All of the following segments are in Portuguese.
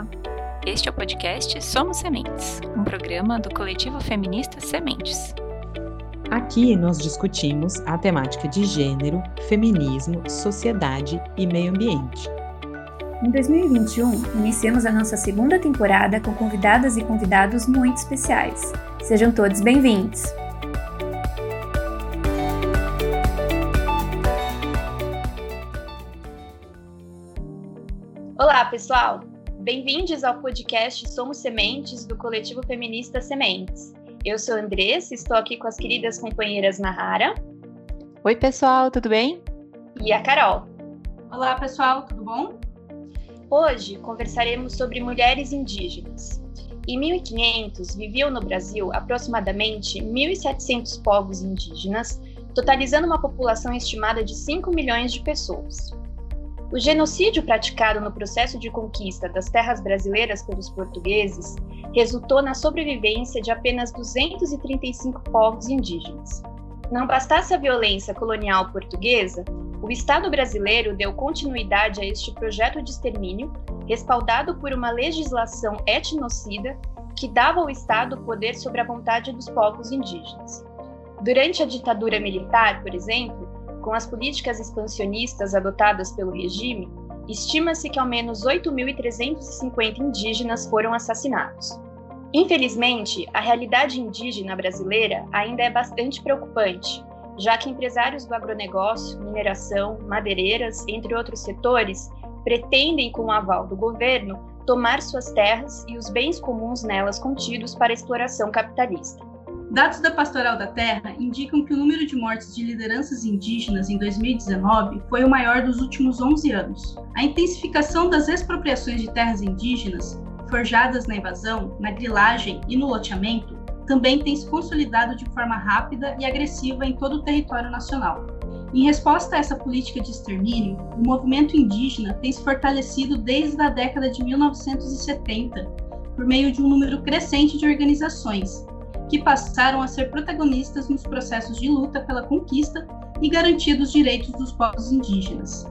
Olá! Este é o podcast Somos Sementes, um programa do coletivo feminista Sementes. Aqui nós discutimos a temática de gênero, feminismo, sociedade e meio ambiente. Em 2021, iniciamos a nossa segunda temporada com convidadas e convidados muito especiais. Sejam todos bem-vindos! Olá, pessoal! Bem-vindos ao podcast Somos Sementes, do coletivo feminista Sementes. Eu sou a Andressa, estou aqui com as queridas companheiras Nahara. Oi, pessoal, tudo bem? E a Carol. Olá, pessoal, tudo bom? Hoje conversaremos sobre mulheres indígenas. Em 1500, viviam no Brasil aproximadamente 1.700 povos indígenas, totalizando uma população estimada de 5 milhões de pessoas. O genocídio praticado no processo de conquista das terras brasileiras pelos portugueses resultou na sobrevivência de apenas 235 povos indígenas. Não bastasse a violência colonial portuguesa, o Estado brasileiro deu continuidade a este projeto de extermínio, respaldado por uma legislação etnocida que dava ao Estado poder sobre a vontade dos povos indígenas. Durante a ditadura militar, por exemplo, com as políticas expansionistas adotadas pelo regime, estima-se que ao menos 8.350 indígenas foram assassinados. Infelizmente, a realidade indígena brasileira ainda é bastante preocupante, já que empresários do agronegócio, mineração, madeireiras, entre outros setores, pretendem, com o aval do governo, tomar suas terras e os bens comuns nelas contidos para exploração capitalista. Dados da Pastoral da Terra indicam que o número de mortes de lideranças indígenas em 2019 foi o maior dos últimos 11 anos. A intensificação das expropriações de terras indígenas, forjadas na invasão, na grilagem e no loteamento, também tem se consolidado de forma rápida e agressiva em todo o território nacional. Em resposta a essa política de extermínio, o movimento indígena tem se fortalecido desde a década de 1970 por meio de um número crescente de organizações, que passaram a ser protagonistas nos processos de luta pela conquista e garantia dos direitos dos povos indígenas.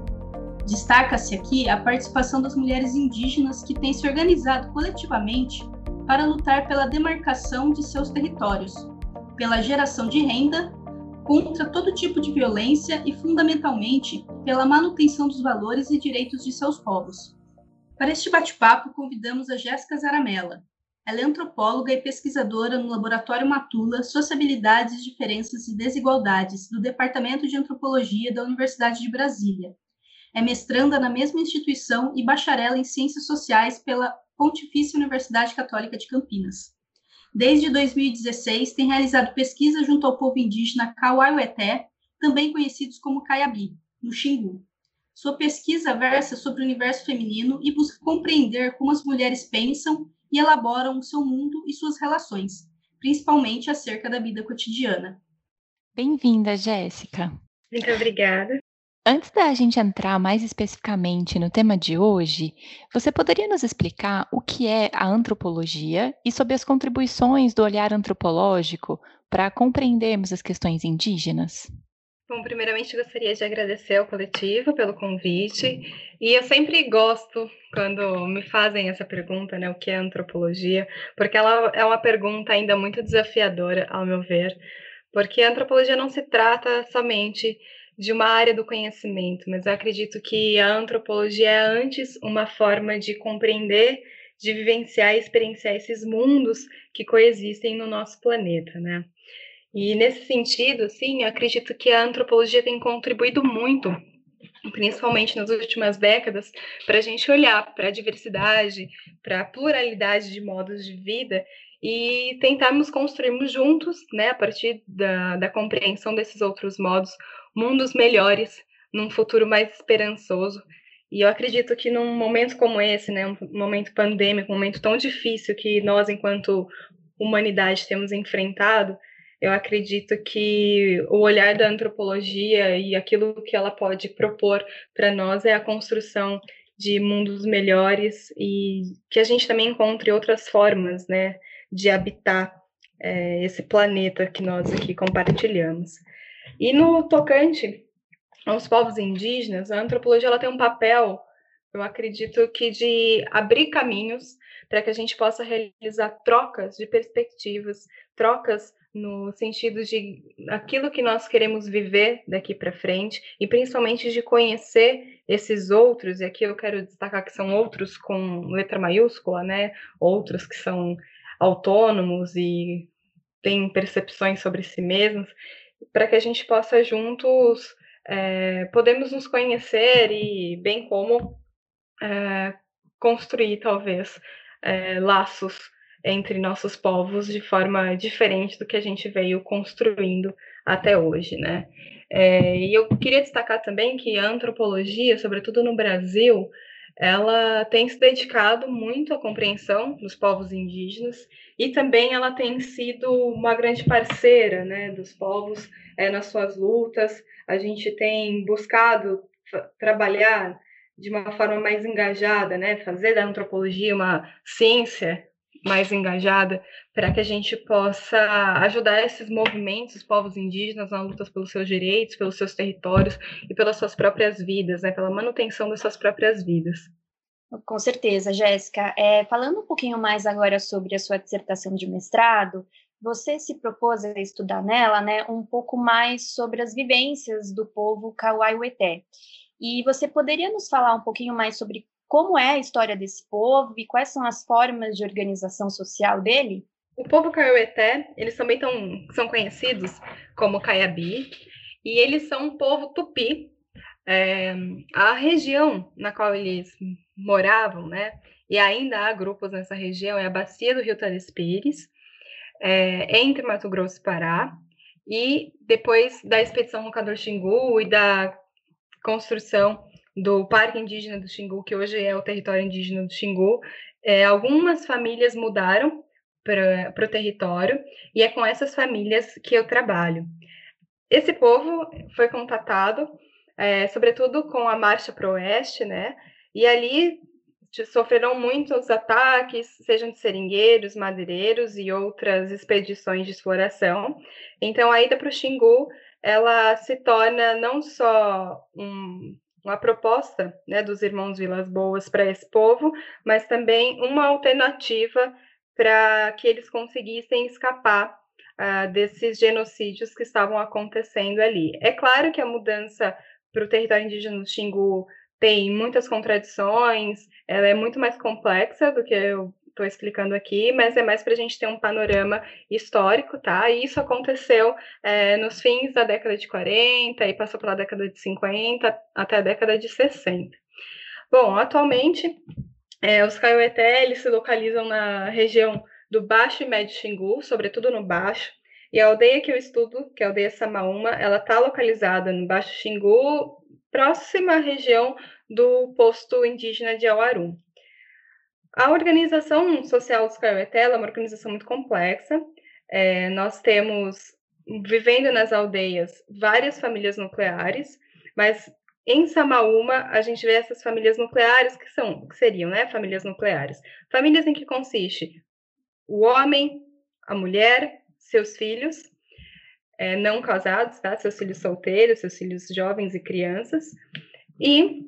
Destaca-se aqui a participação das mulheres indígenas que têm se organizado coletivamente para lutar pela demarcação de seus territórios, pela geração de renda, contra todo tipo de violência e, fundamentalmente, pela manutenção dos valores e direitos de seus povos. Para este bate-papo, convidamos a Jéssica Zaramella, ela é antropóloga e pesquisadora no Laboratório Matula Sociabilidades, Diferenças e Desigualdades, do Departamento de Antropologia da Universidade de Brasília. É mestranda na mesma instituição e bacharela em Ciências Sociais pela Pontifícia Universidade Católica de Campinas. Desde 2016, tem realizado pesquisa junto ao povo indígena Kauaiueté, também conhecidos como Caiabi, no Xingu. Sua pesquisa versa sobre o universo feminino e busca compreender como as mulheres pensam e elaboram o seu mundo e suas relações, principalmente acerca da vida cotidiana. Bem-vinda, Jéssica. Muito obrigada. Antes da gente entrar mais especificamente no tema de hoje, você poderia nos explicar o que é a antropologia e sobre as contribuições do olhar antropológico para compreendermos as questões indígenas? Bom, primeiramente gostaria de agradecer ao coletivo pelo convite. E eu sempre gosto quando me fazem essa pergunta, né, o que é antropologia, porque ela é uma pergunta ainda muito desafiadora, ao meu ver, porque a antropologia não se trata somente de uma área do conhecimento, mas eu acredito que a antropologia é antes uma forma de compreender, de vivenciar e experienciar esses mundos que coexistem no nosso planeta, né? E nesse sentido, sim, eu acredito que a antropologia tem contribuído muito, principalmente nas últimas décadas, para a gente olhar para a diversidade, para a pluralidade de modos de vida e tentarmos construirmos juntos, né, a partir da, da compreensão desses outros modos, mundos melhores num futuro mais esperançoso. E eu acredito que num momento como esse, né, um momento pandêmico, um momento tão difícil que nós, enquanto humanidade, temos enfrentado, eu acredito que o olhar da antropologia e aquilo que ela pode propor para nós é a construção de mundos melhores e que a gente também encontre outras formas, né, de habitar é, esse planeta que nós aqui compartilhamos. E no tocante aos povos indígenas, a antropologia ela tem um papel eu acredito que de abrir caminhos para que a gente possa realizar trocas de perspectivas, trocas no sentido de aquilo que nós queremos viver daqui para frente e principalmente de conhecer esses outros, e aqui eu quero destacar que são outros com letra maiúscula, né? Outros que são autônomos e têm percepções sobre si mesmos, para que a gente possa juntos é, podemos nos conhecer e bem como é, construir talvez é, laços entre nossos povos de forma diferente do que a gente veio construindo até hoje, né? É, e eu queria destacar também que a antropologia, sobretudo no Brasil, ela tem se dedicado muito à compreensão dos povos indígenas e também ela tem sido uma grande parceira, né, dos povos é, nas suas lutas. A gente tem buscado trabalhar de uma forma mais engajada, né, fazer da antropologia uma ciência mais engajada para que a gente possa ajudar esses movimentos, os povos indígenas na luta pelos seus direitos, pelos seus territórios e pelas suas próprias vidas, né, pela manutenção das suas próprias vidas. Com certeza, Jéssica. É, falando um pouquinho mais agora sobre a sua dissertação de mestrado, você se propôs a estudar nela né, um pouco mais sobre as vivências do povo Kauai-Weté. E você poderia nos falar um pouquinho mais sobre como é a história desse povo e quais são as formas de organização social dele? O povo Kaiowete, eles também tão, são conhecidos como Caiabi, e eles são um povo tupi. É, a região na qual eles moravam, né, e ainda há grupos nessa região, é a bacia do Rio Telespires, é, entre Mato Grosso e Pará, e depois da expedição Rocador Xingu e da construção do Parque Indígena do Xingu, que hoje é o território indígena do Xingu, é, algumas famílias mudaram para o território e é com essas famílias que eu trabalho. Esse povo foi contatado, é, sobretudo com a Marcha para o Oeste, né? E ali sofreram muitos ataques, sejam de seringueiros, madeireiros e outras expedições de exploração. Então, a ida para o Xingu, ela se torna não só um, uma proposta né, dos irmãos Vilas Boas para esse povo, mas também uma alternativa para que eles conseguissem escapar uh, desses genocídios que estavam acontecendo ali. É claro que a mudança para o território indígena do Xingu tem muitas contradições, ela é muito mais complexa do que eu estou explicando aqui, mas é mais para a gente ter um panorama histórico, tá? E isso aconteceu é, nos fins da década de 40 e passou pela década de 50 até a década de 60. Bom, atualmente, é, os Kaiowete, se localizam na região do Baixo e Médio Xingu, sobretudo no Baixo, e a aldeia que eu estudo, que é a aldeia Samaúma, ela está localizada no Baixo Xingu, próxima à região do posto indígena de Auarum. A organização social dos Kaiowete é uma organização muito complexa. É, nós temos, vivendo nas aldeias, várias famílias nucleares, mas em Samaúma, a gente vê essas famílias nucleares, que são, que seriam, né, famílias nucleares. Famílias em que consiste o homem, a mulher, seus filhos, é, não casados, tá? Seus filhos solteiros, seus filhos jovens e crianças. E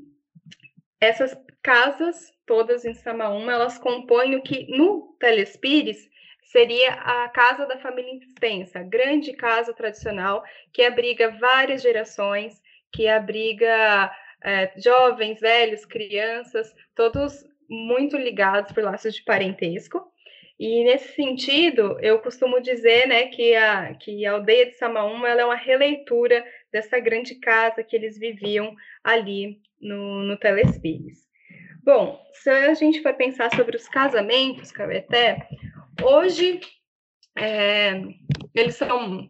essas casas, todas em Samaúma, elas compõem o que no Telespires seria a casa da família extensa, grande casa tradicional que abriga várias gerações, que abriga é, jovens, velhos, crianças, todos muito ligados por laços de parentesco. E nesse sentido, eu costumo dizer né, que, a, que a aldeia de Samaúma é uma releitura dessa grande casa que eles viviam ali no, no Telespires. Bom, se a gente for pensar sobre os casamentos, Cabeté, hoje é, eles são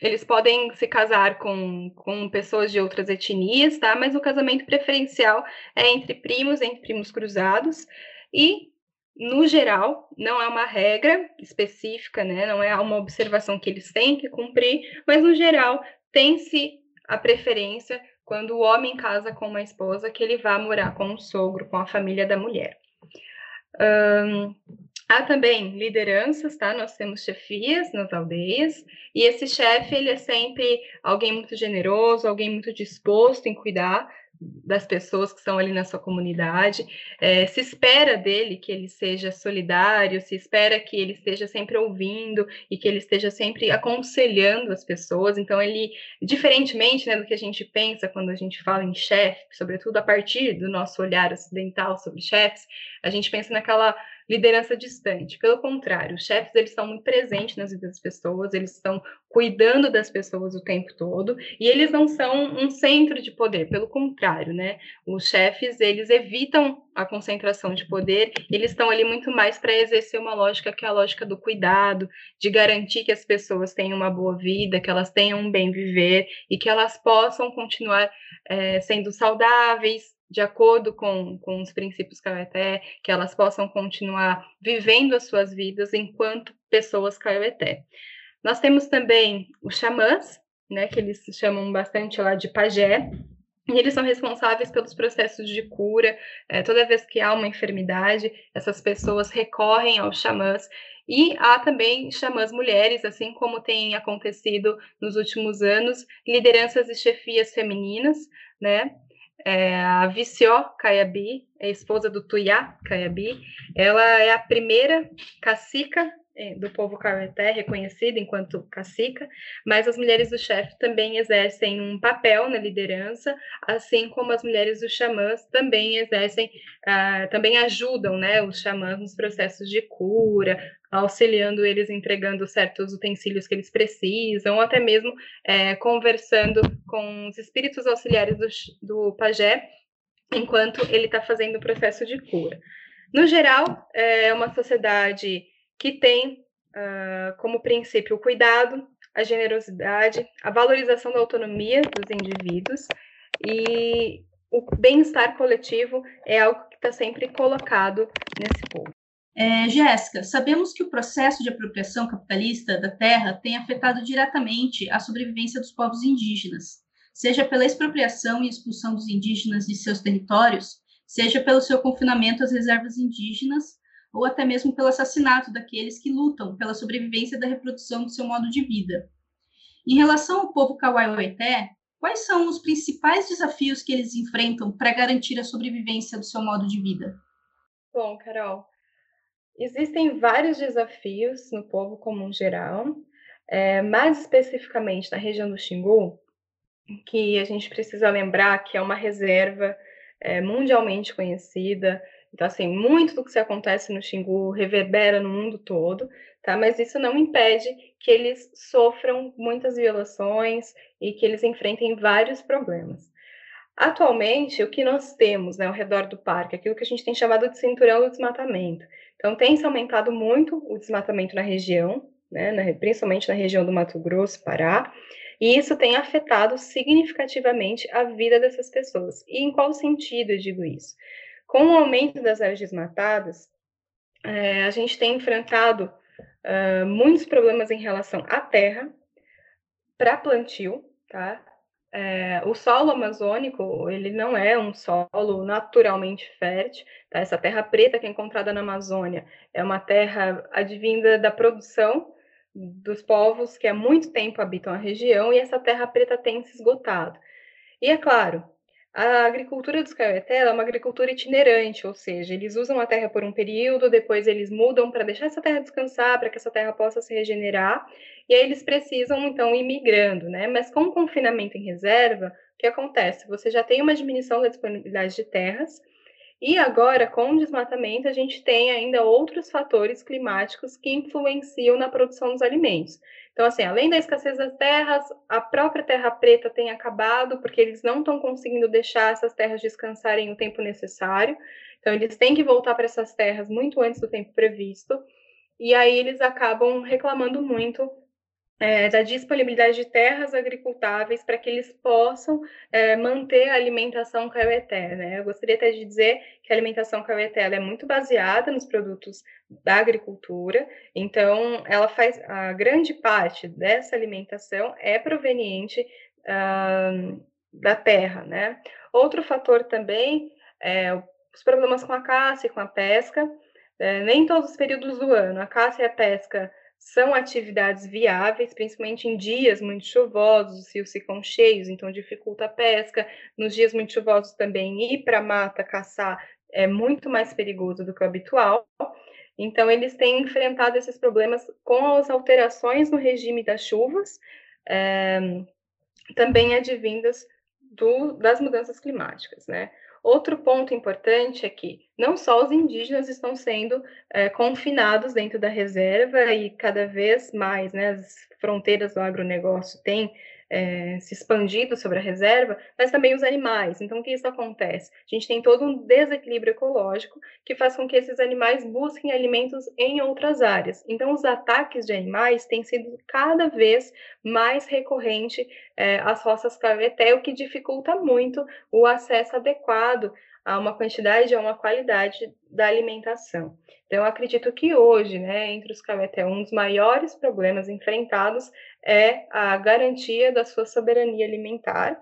eles podem se casar com, com pessoas de outras etnias, tá? Mas o casamento preferencial é entre primos, entre primos cruzados, e no geral, não é uma regra específica, né? Não é uma observação que eles têm que cumprir, mas no geral tem-se a preferência quando o homem casa com uma esposa, que ele vá morar com o sogro, com a família da mulher. Um, há também lideranças, tá? Nós temos chefias nas aldeias, e esse chefe, ele é sempre alguém muito generoso, alguém muito disposto em cuidar das pessoas que estão ali na sua comunidade. É, se espera dele que ele seja solidário, se espera que ele esteja sempre ouvindo e que ele esteja sempre aconselhando as pessoas. Então, ele, diferentemente né, do que a gente pensa quando a gente fala em chefe, sobretudo a partir do nosso olhar ocidental sobre chefes, a gente pensa naquela liderança distante. Pelo contrário, os chefes eles estão muito presentes nas vidas das pessoas, eles estão cuidando das pessoas o tempo todo e eles não são um centro de poder. Pelo contrário, né? Os chefes eles evitam a concentração de poder, eles estão ali muito mais para exercer uma lógica que é a lógica do cuidado, de garantir que as pessoas tenham uma boa vida, que elas tenham um bem viver e que elas possam continuar é, sendo saudáveis, de acordo com, com os princípios Kaiweté, que elas possam continuar vivendo as suas vidas enquanto pessoas Kaiweté. Nós temos também os xamãs, né, que eles chamam bastante lá de pajé, e eles são responsáveis pelos processos de cura. É, toda vez que há uma enfermidade, essas pessoas recorrem aos xamãs. E há também xamãs mulheres, assim como tem acontecido nos últimos anos, lideranças e chefias femininas, né? É, a Vició Cayabi, é esposa do Tuyá Cayabi, ela é a primeira cacica do povo Caeté, reconhecida enquanto cacica, mas as mulheres do chefe também exercem um papel na liderança, assim como as mulheres dos xamãs também exercem, ah, também ajudam né, os xamãs nos processos de cura, auxiliando eles entregando certos utensílios que eles precisam, ou até mesmo é, conversando com os espíritos auxiliares do, do pajé, enquanto ele está fazendo o processo de cura. No geral, é uma sociedade que tem uh, como princípio o cuidado, a generosidade, a valorização da autonomia dos indivíduos e o bem-estar coletivo é algo que está sempre colocado nesse povo. É, Jéssica, sabemos que o processo de apropriação capitalista da terra tem afetado diretamente a sobrevivência dos povos indígenas, seja pela expropriação e expulsão dos indígenas de seus territórios, seja pelo seu confinamento às reservas indígenas, ou até mesmo pelo assassinato daqueles que lutam pela sobrevivência da reprodução do seu modo de vida. Em relação ao povo Kawaiueté, quais são os principais desafios que eles enfrentam para garantir a sobrevivência do seu modo de vida? Bom, Carol, Existem vários desafios no povo como um geral, é, mais especificamente na região do Xingu, que a gente precisa lembrar que é uma reserva é, mundialmente conhecida. Então, assim, muito do que se acontece no Xingu reverbera no mundo todo, tá? Mas isso não impede que eles sofram muitas violações e que eles enfrentem vários problemas. Atualmente, o que nós temos né, ao redor do parque, aquilo que a gente tem chamado de cinturão do desmatamento. Então, tem se aumentado muito o desmatamento na região, né, na, principalmente na região do Mato Grosso, Pará, e isso tem afetado significativamente a vida dessas pessoas. E em qual sentido eu digo isso? Com o aumento das áreas desmatadas, é, a gente tem enfrentado uh, muitos problemas em relação à terra para plantio, tá? É, o solo amazônico, ele não é um solo naturalmente fértil, tá? Essa terra preta que é encontrada na Amazônia é uma terra advinda da produção dos povos que há muito tempo habitam a região e essa terra preta tem se esgotado. E é claro, a agricultura dos Caioté é uma agricultura itinerante, ou seja, eles usam a terra por um período, depois eles mudam para deixar essa terra descansar, para que essa terra possa se regenerar, e aí eles precisam, então, ir migrando, né? Mas com o confinamento em reserva, o que acontece? Você já tem uma diminuição da disponibilidade de terras, e agora, com o desmatamento, a gente tem ainda outros fatores climáticos que influenciam na produção dos alimentos. Então, assim, além da escassez das terras, a própria terra preta tem acabado, porque eles não estão conseguindo deixar essas terras descansarem o tempo necessário. Então, eles têm que voltar para essas terras muito antes do tempo previsto. E aí eles acabam reclamando muito é, da disponibilidade de terras agricultáveis para que eles possam é, manter a alimentação caiueté. Né? Eu gostaria até de dizer que a alimentação caiueté é muito baseada nos produtos da agricultura, então ela faz a grande parte dessa alimentação é proveniente uh, da terra. Né? Outro fator também é os problemas com a caça e com a pesca. É, nem todos os períodos do ano, a caça e a pesca são atividades viáveis, principalmente em dias muito chuvosos, os rios ficam cheios, então dificulta a pesca. Nos dias muito chuvosos também ir para a mata caçar é muito mais perigoso do que o habitual. Então, eles têm enfrentado esses problemas com as alterações no regime das chuvas, é, também advindas do, das mudanças climáticas, né? Outro ponto importante é que não só os indígenas estão sendo é, confinados dentro da reserva e cada vez mais né, as fronteiras do agronegócio têm é, se expandido sobre a reserva, mas também os animais. Então, o que isso acontece? A gente tem todo um desequilíbrio ecológico que faz com que esses animais busquem alimentos em outras áreas. Então, os ataques de animais têm sido cada vez mais recorrente é, às roças caveté, o que dificulta muito o acesso adequado a uma quantidade, a uma qualidade da alimentação. Então, acredito que hoje, né, entre os Cameté, um dos maiores problemas enfrentados é a garantia da sua soberania alimentar.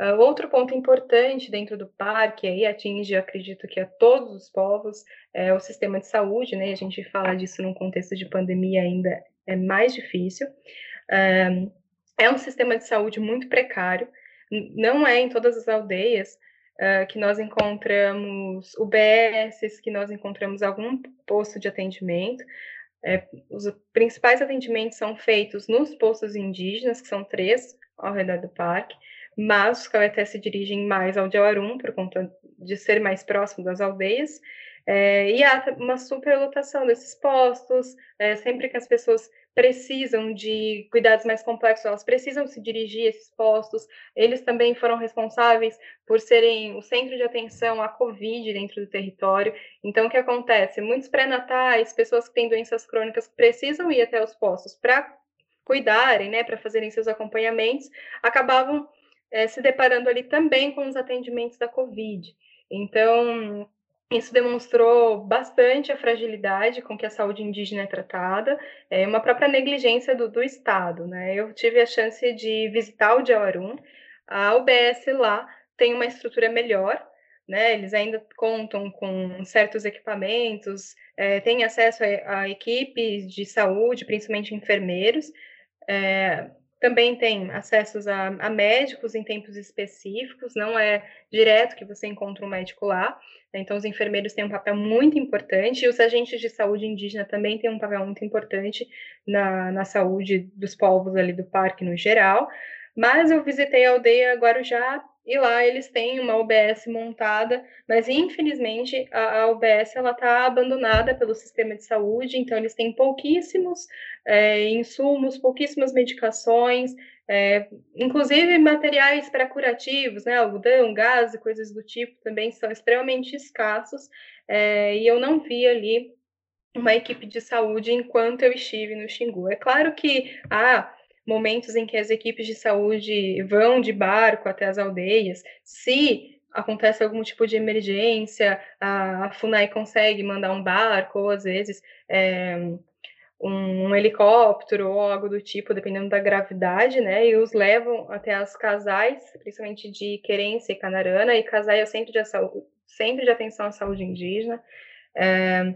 Uh, outro ponto importante dentro do parque, aí atinge, acredito que a todos os povos, é o sistema de saúde, né? A gente fala disso num contexto de pandemia ainda é mais difícil. Uh, é um sistema de saúde muito precário, não é em todas as aldeias, uh, que nós encontramos UBS, que nós encontramos algum posto de atendimento. É, os principais atendimentos são feitos nos postos indígenas, que são três ao redor do parque, mas os Caueté se dirigem mais ao Diauarum, por conta de ser mais próximo das aldeias, é, e há uma superlotação desses postos, é, sempre que as pessoas precisam de cuidados mais complexos, elas precisam se dirigir a esses postos. Eles também foram responsáveis por serem o centro de atenção à Covid dentro do território. Então, o que acontece? Muitos pré-natais, pessoas que têm doenças crônicas, precisam ir até os postos para cuidarem, né, para fazerem seus acompanhamentos, acabavam é, se deparando ali também com os atendimentos da Covid. Então, isso demonstrou bastante a fragilidade com que a saúde indígena é tratada, é uma própria negligência do, do Estado. Né? Eu tive a chance de visitar o Diauarum, a UBS lá tem uma estrutura melhor, né? eles ainda contam com certos equipamentos, é, têm acesso a, a, equipes de saúde, principalmente enfermeiros, é, também tem acessos a, a, médicos em tempos específicos, não é direto que você encontra um médico lá. Né? Então, os enfermeiros têm um papel muito importante, e os agentes de saúde indígena também têm um papel muito importante na, na saúde dos povos ali do parque no geral. Mas eu visitei a aldeia Guarujá e lá eles têm uma UBS montada, mas infelizmente a, a UBS ela está abandonada pelo sistema de saúde, então eles têm pouquíssimos é, insumos, pouquíssimas medicações, é, inclusive materiais para curativos, né, algodão, gás e coisas do tipo também são extremamente escassos, é, e eu não vi ali uma equipe de saúde enquanto eu estive no Xingu. É claro que ah, momentos em que as equipes de saúde vão de barco até as aldeias, se acontece algum tipo de emergência, a, FUNAI consegue mandar um barco, ou às vezes é, um, um, helicóptero ou algo do tipo, dependendo da gravidade, né? E os levam até as casais, principalmente de querência e canarana, e casais é o centro de, centro de atenção à saúde indígena. É,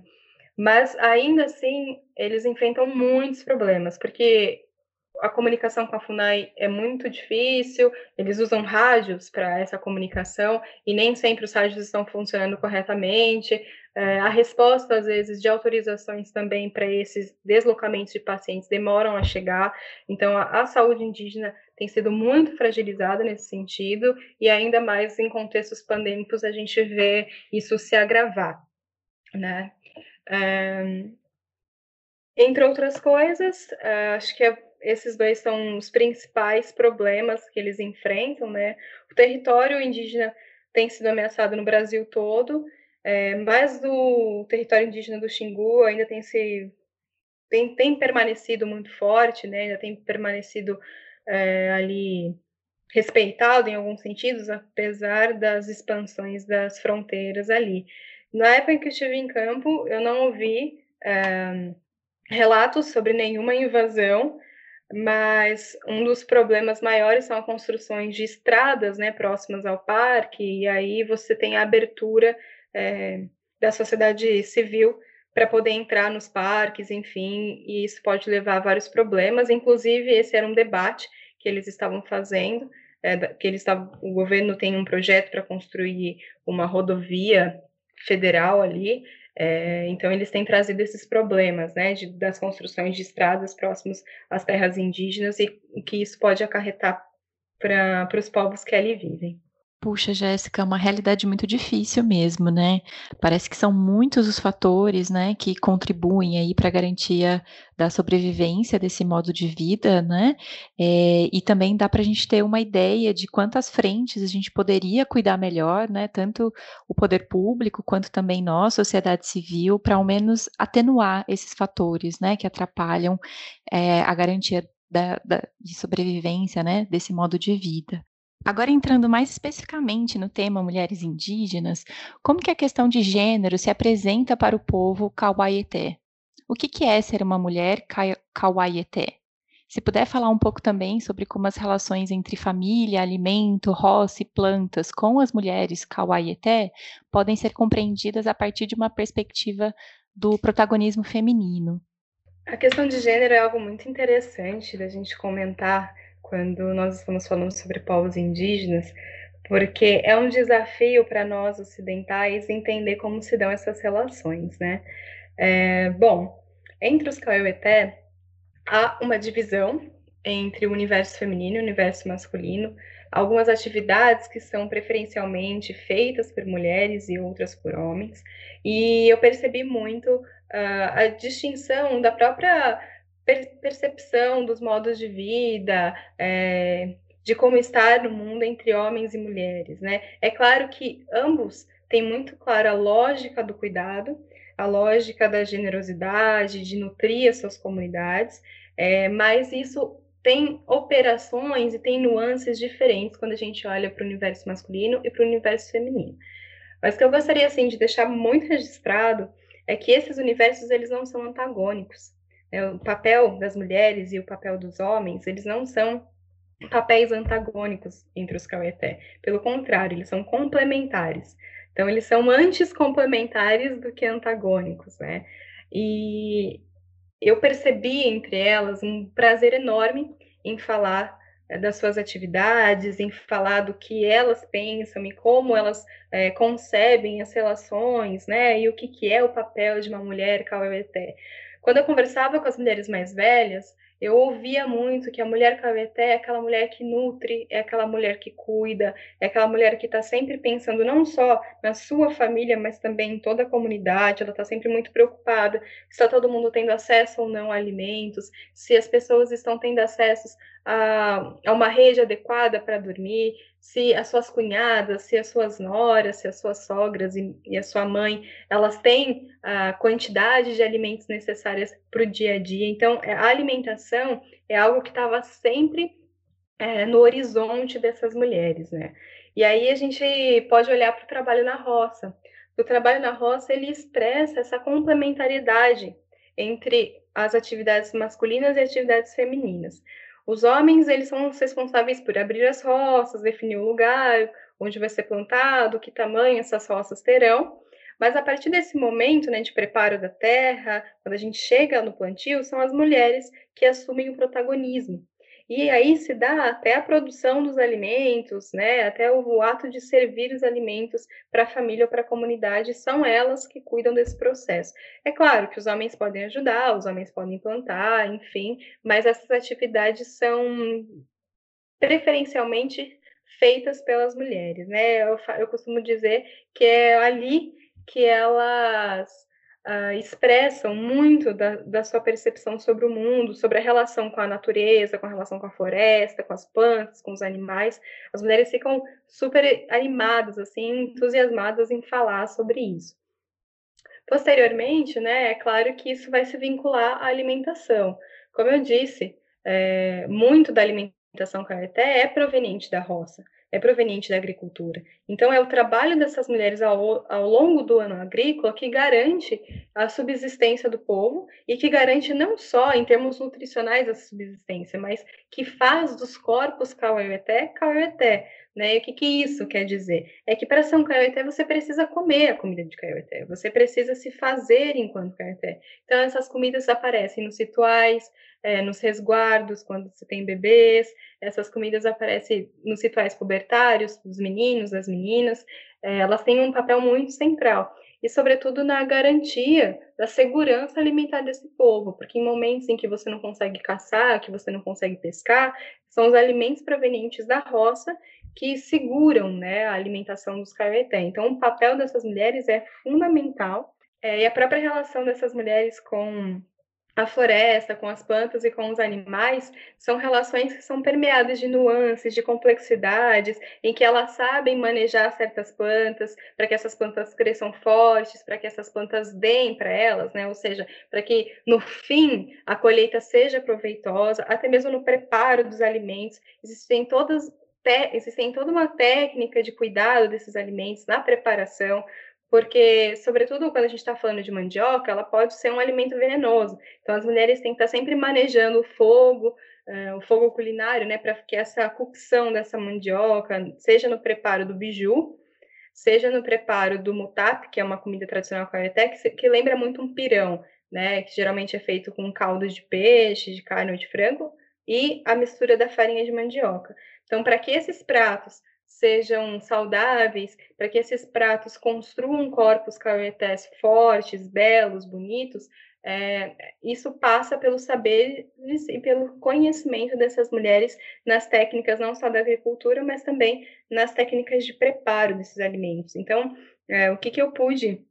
mas ainda assim, eles enfrentam muitos problemas, porque a comunicação com a FUNAI é muito difícil, eles usam rádios para essa comunicação e nem sempre os rádios estão funcionando corretamente. É, a resposta, às vezes, de autorizações também para esses deslocamentos de pacientes demoram a chegar. Então, a, a saúde indígena tem sido muito fragilizada nesse sentido, e ainda mais em contextos pandêmicos a gente vê isso se agravar. Né? É, entre outras coisas, é, acho que é esses dois são os principais problemas que eles enfrentam, né? O território indígena tem sido ameaçado no Brasil todo, é, mas o território indígena do Xingu ainda tem se tem, tem permanecido muito forte, né? Ainda tem permanecido é, ali respeitado em alguns sentidos, apesar das expansões das fronteiras ali. Na época em que eu estive em campo, eu não ouvi é, relatos sobre nenhuma invasão mas um dos problemas maiores são as construções de estradas né, próximas ao parque, e aí você tem a abertura é, da sociedade civil para poder entrar nos parques, enfim, e isso pode levar a vários problemas. Inclusive, esse era um debate que eles estavam fazendo, é, que eles estavam, o governo tem um projeto para construir uma rodovia federal ali, é, então eles têm trazido esses problemas, né, de, das construções de estradas próximas às terras indígenas e que isso pode acarretar para os povos que ali vivem. Puxa, Jéssica, é uma realidade muito difícil mesmo, né? Parece que são muitos os fatores, né, que contribuem aí para a garantia da sobrevivência desse modo de vida, né? É, e também dá para a gente ter uma ideia de quantas frentes a gente poderia cuidar melhor, né? Tanto o poder público quanto também nós, sociedade civil, para ao menos atenuar esses fatores, né, que atrapalham é, a garantia da, da, de sobrevivência, né, desse modo de vida. Agora entrando mais especificamente no tema mulheres indígenas, como que a questão de gênero se apresenta para o povo Kauaieté? O que, que é ser uma mulher Kauaieté? Se puder falar um pouco também sobre como as relações entre família, alimento, roça e plantas com as mulheres Kauaieté podem ser compreendidas a partir de uma perspectiva do protagonismo feminino. A questão de gênero é algo muito interessante da gente comentar quando nós estamos falando sobre povos indígenas, porque é um desafio para nós ocidentais entender como se dão essas relações, né? É, bom, entre os Kaiowete há uma divisão entre o universo feminino e o universo masculino, algumas atividades que são preferencialmente feitas por mulheres e outras por homens, e eu percebi muito uh, a distinção da própria percepção dos modos de vida, é, de como estar no mundo entre homens e mulheres, né? É claro que ambos têm muito clara a lógica do cuidado, a lógica da generosidade, de nutrir as suas comunidades, é, mas isso tem operações e tem nuances diferentes quando a gente olha para o universo masculino e para o universo feminino. Mas o que eu gostaria assim de deixar muito registrado é que esses universos eles não são antagônicos. É, o papel das mulheres e o papel dos homens, eles não são papéis antagônicos entre os Kaueté. Pelo contrário, eles são complementares. Então, eles são antes complementares do que antagônicos, né? E eu percebi entre elas um prazer enorme em falar é, das suas atividades, em falar do que elas pensam e como elas é, concebem as relações, né? E o que, que é o papel de uma mulher kaueté. Quando eu conversava com as mulheres mais velhas, eu ouvia muito que a mulher caveté é aquela mulher que nutre, é aquela mulher que cuida, é aquela mulher que está sempre pensando não só na sua família, mas também em toda a comunidade. Ela está sempre muito preocupada se está todo mundo tendo acesso ou não a alimentos, se as pessoas estão tendo acesso a, a uma rede adequada para dormir, se as suas cunhadas, se as suas noras, se as suas sogras e, e a sua mãe, elas têm a quantidade de alimentos necessárias para o dia a dia. Então, é, a alimentação é algo que estava sempre é, no horizonte dessas mulheres, né? E aí a gente pode olhar para o trabalho na roça. O trabalho na roça ele expressa essa complementariedade entre as atividades masculinas e atividades femininas. Os homens, eles são responsáveis por abrir as roças, definir o lugar onde vai ser plantado, que tamanho essas roças terão. Mas a partir desse momento, né, de preparo da terra, quando a gente chega no plantio, são as mulheres que assumem o protagonismo. E aí se dá até a produção dos alimentos, né, até o ato de servir os alimentos para a família ou para a comunidade, são elas que cuidam desse processo. É claro que os homens podem ajudar, os homens podem plantar, enfim, mas essas atividades são preferencialmente feitas pelas mulheres, né? Eu, eu costumo dizer que é ali que elas uh, expressam muito da, da sua percepção sobre o mundo, sobre a relação com a natureza, com a relação com a floresta, com as plantas, com os animais. As mulheres ficam super animadas, assim, entusiasmadas em falar sobre isso. Posteriormente, né, é claro que isso vai se vincular à alimentação. Como eu disse, é, muito da alimentação caeté é proveniente da roça é proveniente da agricultura. Então, é o trabalho dessas mulheres ao, ao, longo do ano agrícola que garante a subsistência do povo e que garante não só em termos nutricionais essa subsistência, mas que faz dos corpos Kaueté Kaueté, Né? E o que, que isso quer dizer? É que para ser um Caioté você precisa comer a comida de Caioté, você precisa se fazer enquanto Caioté. Então essas comidas aparecem nos rituais, é, nos resguardos, quando você tem bebês, essas comidas aparecem nos rituais pubertários, dos meninos, das meninas, é, elas têm um papel muito central e, sobretudo, na garantia da segurança alimentar desse povo, porque em momentos em que você não consegue caçar, que você não consegue pescar, são os alimentos provenientes da roça que seguram né, a alimentação dos caioeté. Então, o papel dessas mulheres é fundamental, é, e a própria relação dessas mulheres com a floresta, com as plantas e com os animais, são relações que são permeadas de nuances, de complexidades, em que elas sabem manejar certas plantas para que essas plantas cresçam fortes, para que essas plantas deem para elas, né? Ou seja, para que no fim a colheita seja proveitosa, até mesmo no preparo dos alimentos, existem todas existem toda uma técnica de cuidado desses alimentos na preparação, porque, sobretudo quando a gente está falando de mandioca, ela pode ser um alimento venenoso. Então, as mulheres têm que estar tá sempre manejando o fogo, uh, o fogo culinário, né, para que essa cocção dessa mandioca, seja no preparo do biju, seja no preparo do mutap, que é uma comida tradicional caeté, que, que lembra muito um pirão, né, que geralmente é feito com caldo de peixe, de carne ou de frango, e a mistura da farinha de mandioca. Então, para que esses pratos sejam saudáveis, para que esses pratos construam corpos caetés fortes, belos, bonitos, é, isso passa pelo saber e pelo conhecimento dessas mulheres nas técnicas não só da agricultura, mas também nas técnicas de preparo desses alimentos. Então, é, o que, que eu pude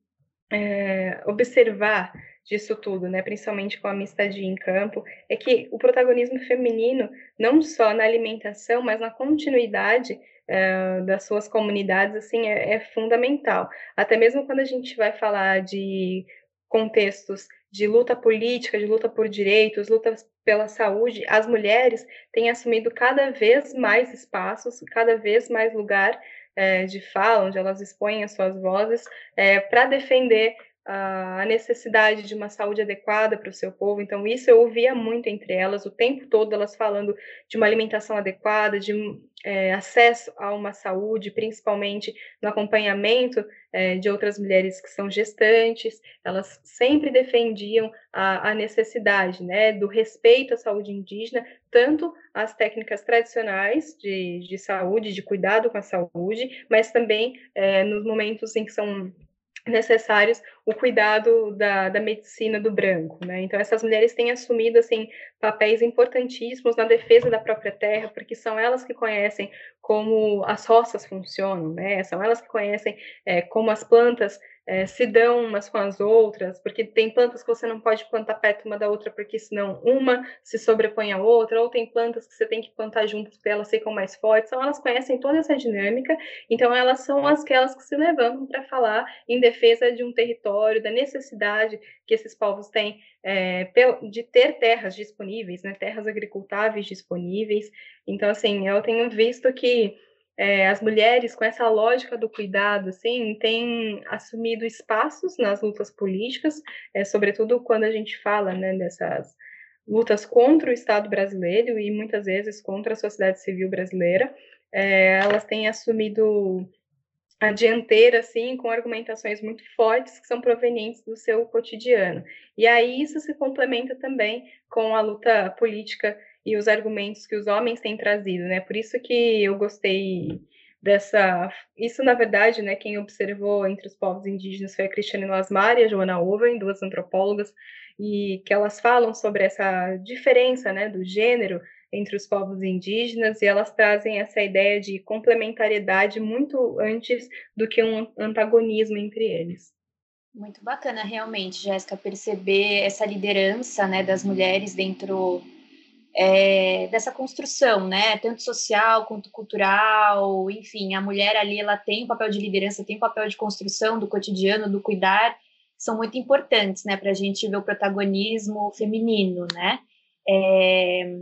é, observar disso tudo, né, principalmente com a estadia em campo, é que o protagonismo feminino, não só na alimentação, mas na continuidade uh, das suas comunidades, assim, é, é fundamental. Até mesmo quando a gente vai falar de contextos de luta política, de luta por direitos, luta pela saúde, as mulheres têm assumido cada vez mais espaços, cada vez mais lugar é, de fala, onde elas expõem as suas vozes, é, para defender a necessidade de uma saúde adequada para o seu povo. Então, isso eu ouvia muito entre elas, o tempo todo elas falando de uma alimentação adequada, de é, acesso a uma saúde, principalmente no acompanhamento é, de outras mulheres que são gestantes. Elas sempre defendiam a, a necessidade né, do respeito à saúde indígena, tanto as técnicas tradicionais de, de saúde, de cuidado com a saúde, mas também é, nos momentos em que são necessários o cuidado da, da medicina do branco, né? Então essas mulheres têm assumido assim papéis importantíssimos na defesa da própria terra, porque são elas que conhecem como as roças funcionam, né? São elas que conhecem é, como as plantas é, se dão umas com as outras, porque tem plantas que você não pode plantar perto uma da outra, porque senão uma se sobrepõe à outra, ou tem plantas que você tem que plantar juntas porque elas ficam mais fortes. Então, elas conhecem toda essa dinâmica, então elas são aquelas que se levantam para falar em defesa de um território, da necessidade que esses povos têm é, de ter terras disponíveis, né, terras agricultáveis disponíveis. Então, assim, eu tenho visto que é, as mulheres, com essa lógica do cuidado, assim, têm assumido espaços nas lutas políticas, é, sobretudo quando a gente fala né, dessas lutas contra o Estado brasileiro e muitas vezes contra a sociedade civil brasileira. É, elas têm assumido a dianteira, assim, com argumentações muito fortes que são provenientes do seu cotidiano. E aí isso se complementa também com a luta política e os argumentos que os homens têm trazido, né? Por isso que eu gostei dessa. Isso, na verdade, né? Quem observou entre os povos indígenas foi a Cristiane Lasmar e a Joana Owen, duas antropólogas, e que elas falam sobre essa diferença, né? Do gênero entre os povos indígenas e elas trazem essa ideia de complementariedade muito antes do que um antagonismo entre eles. Muito bacana, realmente, Jéssica, perceber essa liderança né, das mulheres dentro é, dessa construção, né, tanto social quanto cultural, enfim, a mulher ali ela tem um papel de liderança, tem um papel de construção do cotidiano, do cuidar, são muito importantes, né, para a gente ver o protagonismo feminino, né. É,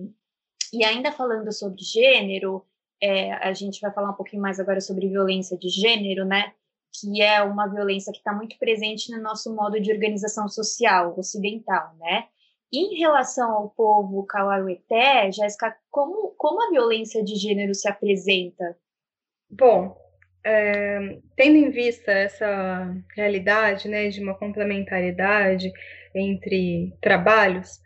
e ainda falando sobre gênero, é, a gente vai falar um pouquinho mais agora sobre violência de gênero, né, que é uma violência que está muito presente no nosso modo de organização social ocidental, né. Em relação ao povo Kauaueté, Jéssica, como, como a violência de gênero se apresenta Bom, é, tendo em vista essa realidade, né, de uma complementariedade entre trabalhos,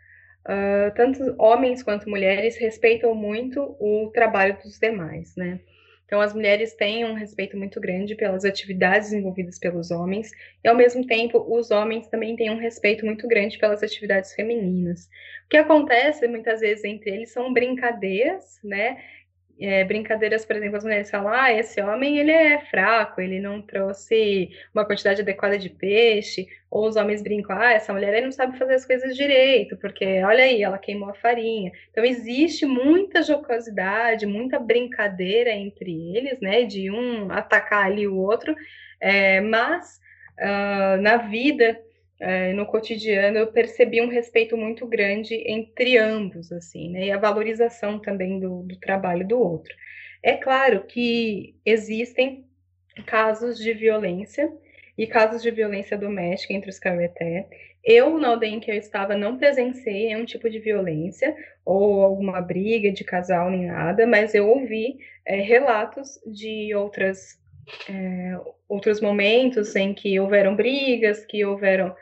uh, tanto homens quanto mulheres respeitam muito o trabalho dos demais, né? Então, as mulheres têm um respeito muito grande pelas atividades desenvolvidas pelos homens, e ao mesmo tempo, os homens também têm um respeito muito grande pelas atividades femininas. O que acontece muitas vezes entre eles são brincadeiras, né? É, brincadeiras, por exemplo, as mulheres falam, ah, esse homem ele é fraco, ele não trouxe uma quantidade adequada de peixe, ou os homens brincam, ah, essa mulher não sabe fazer as coisas direito, porque olha aí, ela queimou a farinha. Então existe muita jocosidade, muita brincadeira entre eles, né, de um atacar ali o outro, é, mas uh, na vida no cotidiano eu percebi um respeito muito grande entre ambos, assim, né? E a valorização também do, do trabalho do outro. É claro que existem casos de violência e casos de violência doméstica entre os Cameté. Eu, na aldeia em que eu estava, não presenciei nenhum tipo de violência ou alguma briga de casal nem nada, mas eu ouvi é, relatos de outras, é, outros momentos em que houveram brigas, que houveram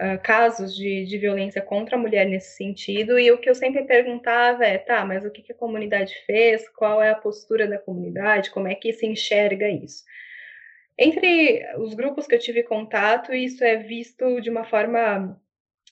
uh, casos de, de violência contra a mulher nesse sentido, e o que eu sempre perguntava é, tá, mas o que, que a comunidade fez, qual é a postura da comunidade, como é que se enxerga isso? Entre os grupos que eu tive contato, isso é visto de uma forma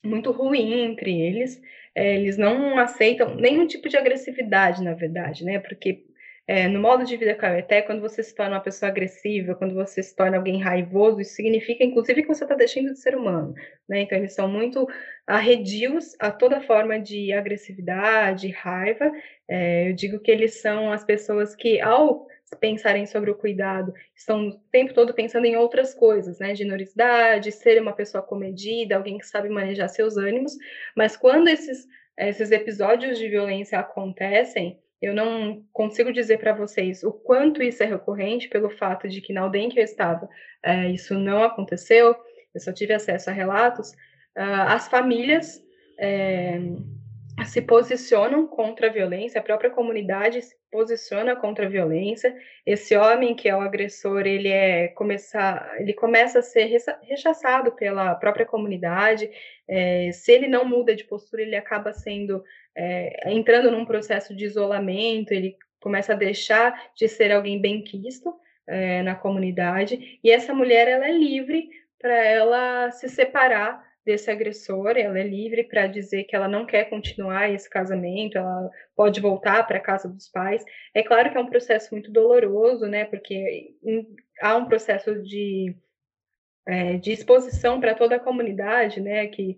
muito ruim entre eles. É, eles não aceitam nenhum tipo de agressividade, na verdade, né? Porque é, no modo de vida Kawete, quando você se torna uma pessoa agressiva, quando você se torna alguém raivoso, isso significa, inclusive, que você está deixando de ser humano. Né? Então, eles são muito arredios a toda forma de agressividade, raiva. É, eu digo que eles são as pessoas que, ao pensarem sobre o cuidado, estão o tempo todo pensando em outras coisas, né? Generosidade, ser uma pessoa comedida, alguém que sabe manejar seus ânimos. Mas quando esses, esses episódios de violência acontecem, eu não consigo dizer para vocês o quanto isso é recorrente, pelo fato de que na aldeia em que eu estava, é, isso não aconteceu, eu só tive acesso a relatos. Uh, as famílias é, se posicionam contra a violência, a própria comunidade se posiciona contra a violência. Esse homem que é o agressor, ele é começar, ele começa a ser rechaçado pela própria comunidade. É, se ele não muda de postura, ele acaba sendo é, entrando num processo de isolamento. Ele começa a deixar de ser alguém bem quisto é, na comunidade. E essa mulher, ela é livre para ela se separar desse agressor, ela é livre para dizer que ela não quer continuar esse casamento, ela pode voltar para a casa dos pais. É claro que é um processo muito doloroso, né? Porque há um processo de, é, de exposição para toda a comunidade, né? Que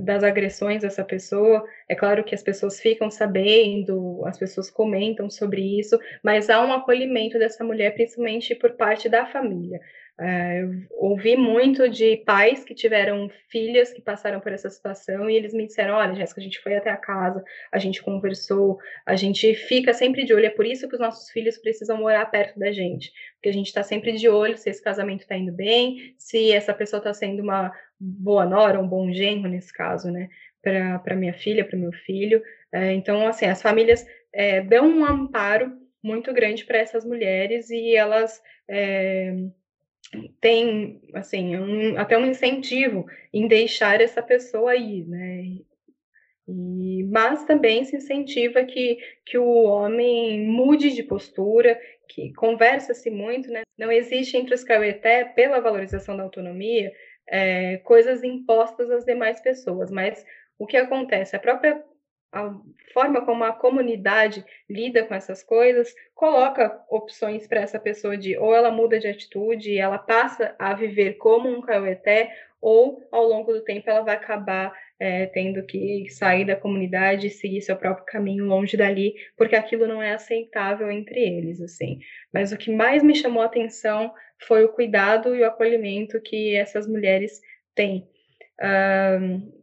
das agressões dessa pessoa. É claro que as pessoas ficam sabendo, as pessoas comentam sobre isso, mas há um acolhimento dessa mulher, principalmente por parte da família. É, ouvi muito de pais que tiveram filhas que passaram por essa situação e eles me disseram: Olha, Jéssica, a gente foi até a casa, a gente conversou, a gente fica sempre de olho. É por isso que os nossos filhos precisam morar perto da gente, porque a gente está sempre de olho se esse casamento está indo bem, se essa pessoa está sendo uma boa nora, um bom genro nesse caso, né, para minha filha, para meu filho. É, então, assim, as famílias é, dão um amparo muito grande para essas mulheres e elas é, tem assim um, até um incentivo em deixar essa pessoa aí, né? E, mas também se incentiva que, que o homem mude de postura, que conversa-se muito, né? Não existe entre os Caueté, pela valorização da autonomia, é, coisas impostas às demais pessoas, mas o que acontece? A própria a forma como a comunidade lida com essas coisas coloca opções para essa pessoa de ou ela muda de atitude ela passa a viver como um caueté ou ao longo do tempo ela vai acabar é, tendo que sair da comunidade e seguir seu próprio caminho longe dali porque aquilo não é aceitável entre eles assim. Mas o que mais me chamou a atenção foi o cuidado e o acolhimento que essas mulheres têm. Um,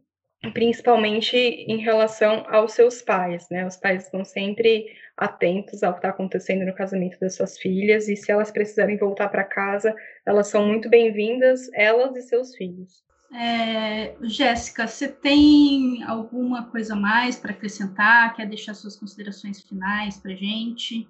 principalmente em relação aos seus pais, né? Os pais estão sempre atentos ao que está acontecendo no casamento das suas filhas e se elas precisarem voltar para casa, elas são muito bem-vindas, elas e seus filhos. É, Jéssica, você tem alguma coisa mais para acrescentar? Quer deixar suas considerações finais para gente?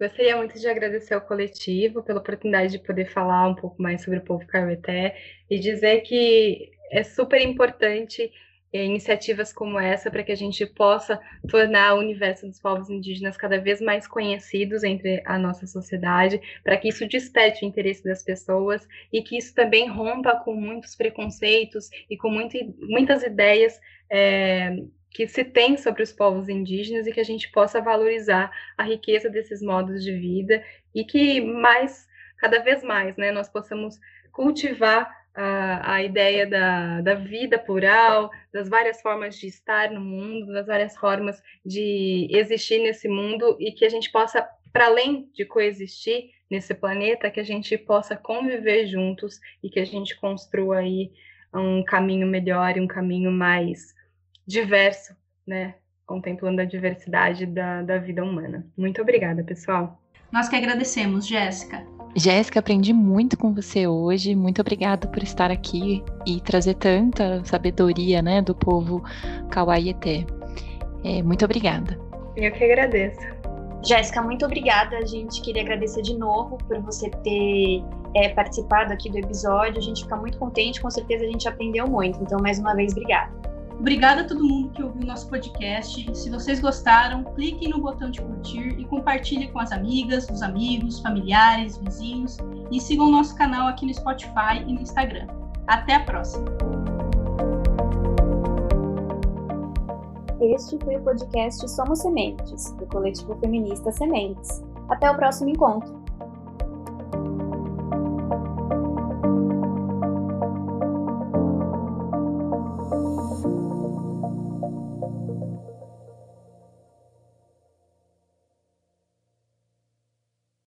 Gostaria muito de agradecer ao coletivo pela oportunidade de poder falar um pouco mais sobre o povo Carueté e dizer que é super importante é, iniciativas como essa para que a gente possa tornar o universo dos povos indígenas cada vez mais conhecidos entre a nossa sociedade, para que isso desperte o interesse das pessoas e que isso também rompa com muitos preconceitos e com muito, muitas ideias é, que se tem sobre os povos indígenas e que a gente possa valorizar a riqueza desses modos de vida e que mais, cada vez mais, né, nós possamos cultivar a, a ideia da, da vida plural, das várias formas de estar no mundo, das várias formas de existir nesse mundo e que a gente possa, para além de coexistir nesse planeta, que a gente possa conviver juntos e que a gente construa aí um caminho melhor e um caminho mais diverso, né? Contemplando a diversidade da, da vida humana. Muito obrigada, pessoal. Nós que agradecemos, Jéssica. Jéssica, aprendi muito com você hoje. Muito obrigada por estar aqui e trazer tanta sabedoria, né, do povo Kawaiete. É, muito obrigada. Eu que agradeço. Jéssica, muito obrigada. A gente queria agradecer de novo por você ter é, participado aqui do episódio. A gente fica muito contente, com certeza a gente aprendeu muito. Então, mais uma vez, obrigada. Obrigada a todo mundo que ouviu nosso podcast. Se vocês gostaram, cliquem no botão de curtir e compartilhe com as amigas, os amigos, familiares, vizinhos e sigam o nosso canal aqui no Spotify e no Instagram. Até a próxima! Este foi o podcast Somos Sementes, do coletivo feminista Sementes. Até o próximo encontro!